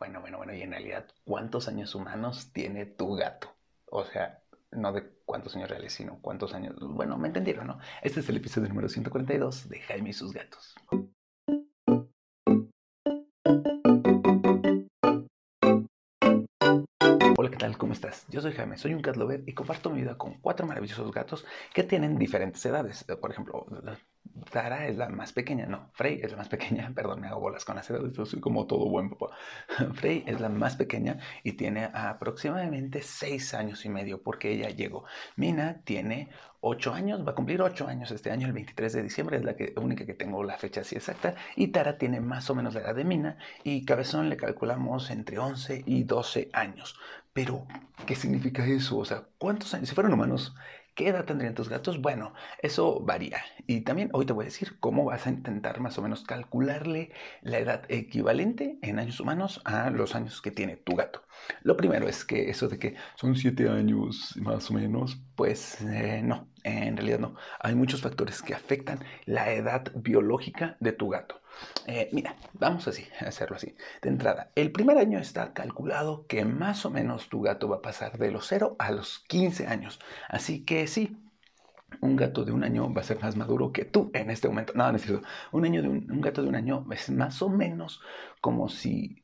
Bueno, bueno, bueno, y en realidad, ¿cuántos años humanos tiene tu gato? O sea, no de cuántos años reales, sino cuántos años... Bueno, me entendieron, ¿no? Este es el episodio número 142 de Jaime y sus gatos. Hola, ¿qué tal? ¿Cómo estás? Yo soy Jaime, soy un cat lover y comparto mi vida con cuatro maravillosos gatos que tienen diferentes edades. Por ejemplo, Tara es la más pequeña, no, Frey es la más pequeña, perdón, me hago bolas con las edades, soy como todo buen papá. Frey es la más pequeña y tiene aproximadamente seis años y medio porque ella llegó. Mina tiene ocho años, va a cumplir ocho años este año, el 23 de diciembre, es la única que tengo la fecha así exacta. Y Tara tiene más o menos la edad de Mina y Cabezón le calculamos entre 11 y 12 años. Pero, ¿qué significa eso? O sea, ¿cuántos años? Si fueran humanos, ¿Qué edad tendrían tus gatos? Bueno, eso varía. Y también hoy te voy a decir cómo vas a intentar más o menos calcularle la edad equivalente en años humanos a los años que tiene tu gato. Lo primero es que eso de que son siete años más o menos, pues eh, no, en realidad no. Hay muchos factores que afectan la edad biológica de tu gato. Eh, mira, vamos así, a hacerlo así. De entrada, el primer año está calculado que más o menos tu gato va a pasar de los 0 a los 15 años. Así que sí, un gato de un año va a ser más maduro que tú en este momento. No, no es cierto. Un, año de un gato de un año es más o menos como si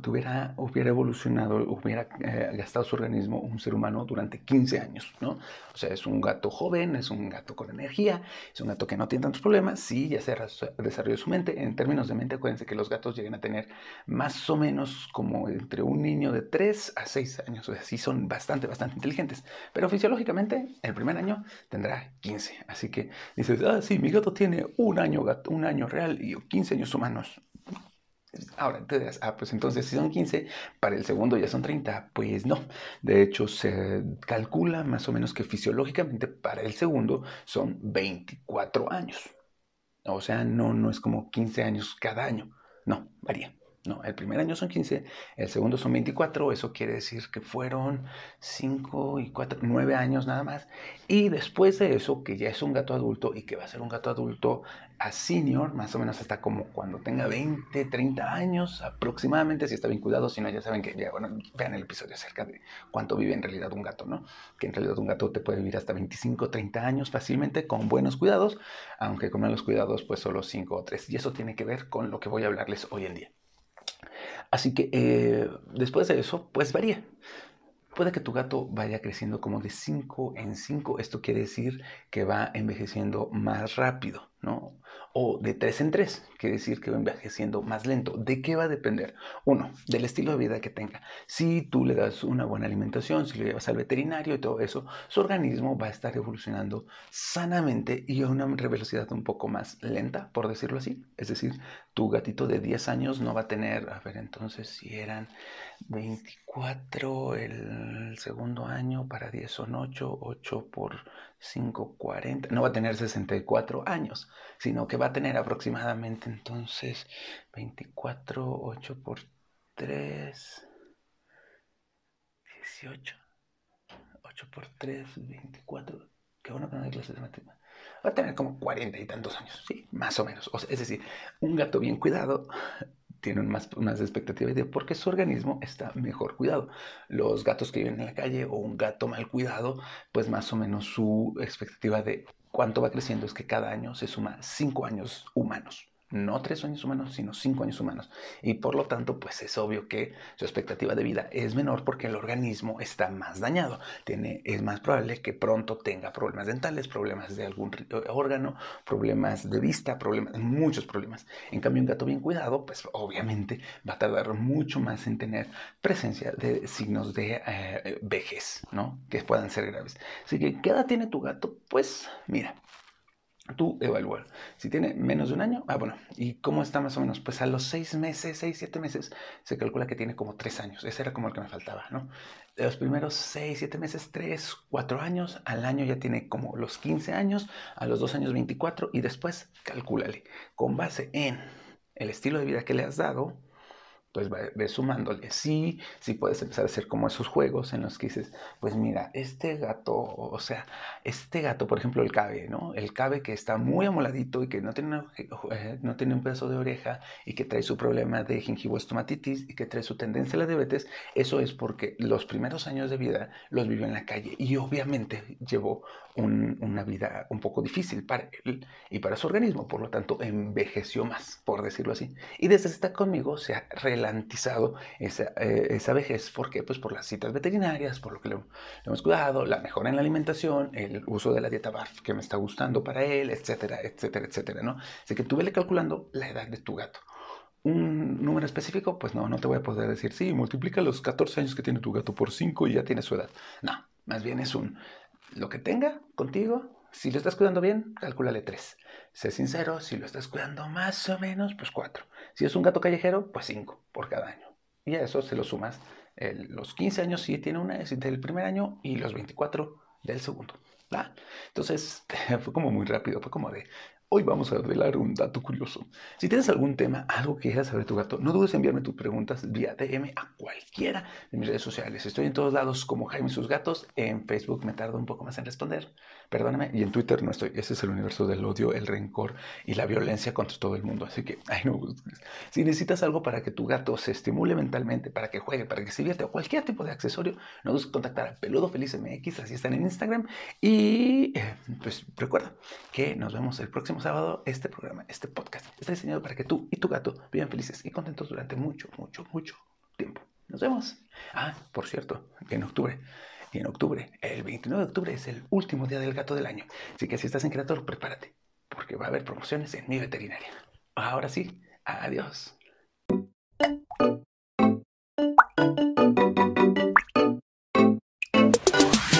tuviera, hubiera evolucionado, hubiera eh, gastado su organismo un ser humano durante 15 años, ¿no? O sea, es un gato joven, es un gato con energía, es un gato que no tiene tantos problemas, sí, ya se desarrolló su mente. En términos de mente, acuérdense que los gatos llegan a tener más o menos como entre un niño de 3 a 6 años, o sea, sí son bastante, bastante inteligentes. Pero fisiológicamente, el primer año tendrá 15. Así que dices, ah, sí, mi gato tiene un año, gato, un año real y 15 años humanos. Ahora, te dirás, ah, pues entonces si son 15, para el segundo ya son 30. Pues no. De hecho, se calcula más o menos que fisiológicamente para el segundo son 24 años. O sea, no, no es como 15 años cada año. No, varía. No, el primer año son 15, el segundo son 24, eso quiere decir que fueron 5 y 4, 9 años nada más. Y después de eso, que ya es un gato adulto y que va a ser un gato adulto a senior, más o menos hasta como cuando tenga 20, 30 años aproximadamente, si está bien cuidado, si no ya saben que, ya, bueno, vean el episodio acerca de cuánto vive en realidad un gato, ¿no? Que en realidad un gato te puede vivir hasta 25, 30 años fácilmente con buenos cuidados, aunque con malos cuidados pues solo 5 o 3. Y eso tiene que ver con lo que voy a hablarles hoy en día. Así que eh, después de eso, pues varía. Puede que tu gato vaya creciendo como de 5 en 5. Esto quiere decir que va envejeciendo más rápido, ¿no? O de tres en tres, quiere decir que va envejeciendo más lento. ¿De qué va a depender? Uno, del estilo de vida que tenga. Si tú le das una buena alimentación, si lo llevas al veterinario y todo eso, su organismo va a estar evolucionando sanamente y a una velocidad un poco más lenta, por decirlo así. Es decir, tu gatito de 10 años no va a tener, a ver, entonces si eran 24 el segundo año, para 10 son 8, 8 por 5, 40, no va a tener 64 años, sino que va a tener aproximadamente entonces 24, 8 por 3, 18, 8 por 3, 24, qué bueno que no hay clases de matemáticas. Va a tener como 40 y tantos años, sí, más o menos. es decir, un gato bien cuidado tienen más, más expectativa de porque su organismo está mejor cuidado. Los gatos que viven en la calle o un gato mal cuidado, pues más o menos su expectativa de cuánto va creciendo es que cada año se suma cinco años humanos no tres años humanos, sino cinco años humanos. Y por lo tanto, pues es obvio que su expectativa de vida es menor porque el organismo está más dañado. Tiene, es más probable que pronto tenga problemas dentales, problemas de algún órgano, problemas de vista, problemas, muchos problemas. En cambio, un gato bien cuidado, pues obviamente va a tardar mucho más en tener presencia de signos de eh, vejez, ¿no? Que puedan ser graves. Así que, ¿qué edad tiene tu gato? Pues mira, tú evaluar. Si tiene menos de un año, ah, bueno, ¿y cómo está más o menos? Pues a los seis meses, seis, siete meses, se calcula que tiene como tres años. Ese era como el que me faltaba, ¿no? De los primeros seis, siete meses, tres, cuatro años, al año ya tiene como los 15 años, a los dos años 24 y después calcúlale, con base en el estilo de vida que le has dado, pues ves sumándole. Sí, sí puedes empezar a hacer como esos juegos en los que dices, pues mira, este gato, o sea, este gato, por ejemplo, el cabe, ¿no? El cabe que está muy amoladito y que no tiene, eh, no tiene un pedazo de oreja y que trae su problema de gingivoestomatitis y que trae su tendencia a la diabetes, eso es porque los primeros años de vida los vivió en la calle y obviamente llevó una vida un poco difícil para él y para su organismo, por lo tanto envejeció más, por decirlo así. Y desde que está conmigo se ha relantizado esa, eh, esa vejez, ¿por qué? Pues por las citas veterinarias, por lo que le, hemos cuidado, la mejora en la alimentación, el uso de la dieta BARF que me está gustando para él, etcétera, etcétera, etcétera, ¿no? Así que tú vele calculando la edad de tu gato un número específico, pues no, no te voy a poder decir, sí, multiplica los 14 años que tiene tu gato por 5 y ya tiene su edad. No, más bien es un, lo que tenga contigo, si lo estás cuidando bien, calcúlale 3. Sé sincero, si lo estás cuidando más o menos, pues 4. Si es un gato callejero, pues 5 por cada año. Y a eso se lo sumas los 15 años si tiene una del primer año y los 24 del segundo. Entonces fue como muy rápido, fue como de, Hoy vamos a revelar un dato curioso. Si tienes algún tema, algo que quieras saber de tu gato, no dudes en enviarme tus preguntas vía DM a cualquiera de mis redes sociales. Estoy en todos lados como Jaime y sus gatos. En Facebook me tardo un poco más en responder, perdóname. Y en Twitter no estoy. Ese es el universo del odio, el rencor y la violencia contra todo el mundo. Así que, ay no. Si necesitas algo para que tu gato se estimule mentalmente, para que juegue, para que se divierta o cualquier tipo de accesorio, no dudes en contactar a Peludo Feliz MX, así están en Instagram. Y eh, pues recuerda que nos vemos el próximo sábado este programa, este podcast, está diseñado para que tú y tu gato vivan felices y contentos durante mucho, mucho, mucho tiempo. Nos vemos. Ah, por cierto, en octubre, en octubre, el 29 de octubre es el último día del gato del año. Así que si estás en Creator, prepárate, porque va a haber promociones en mi veterinaria. Ahora sí, adiós.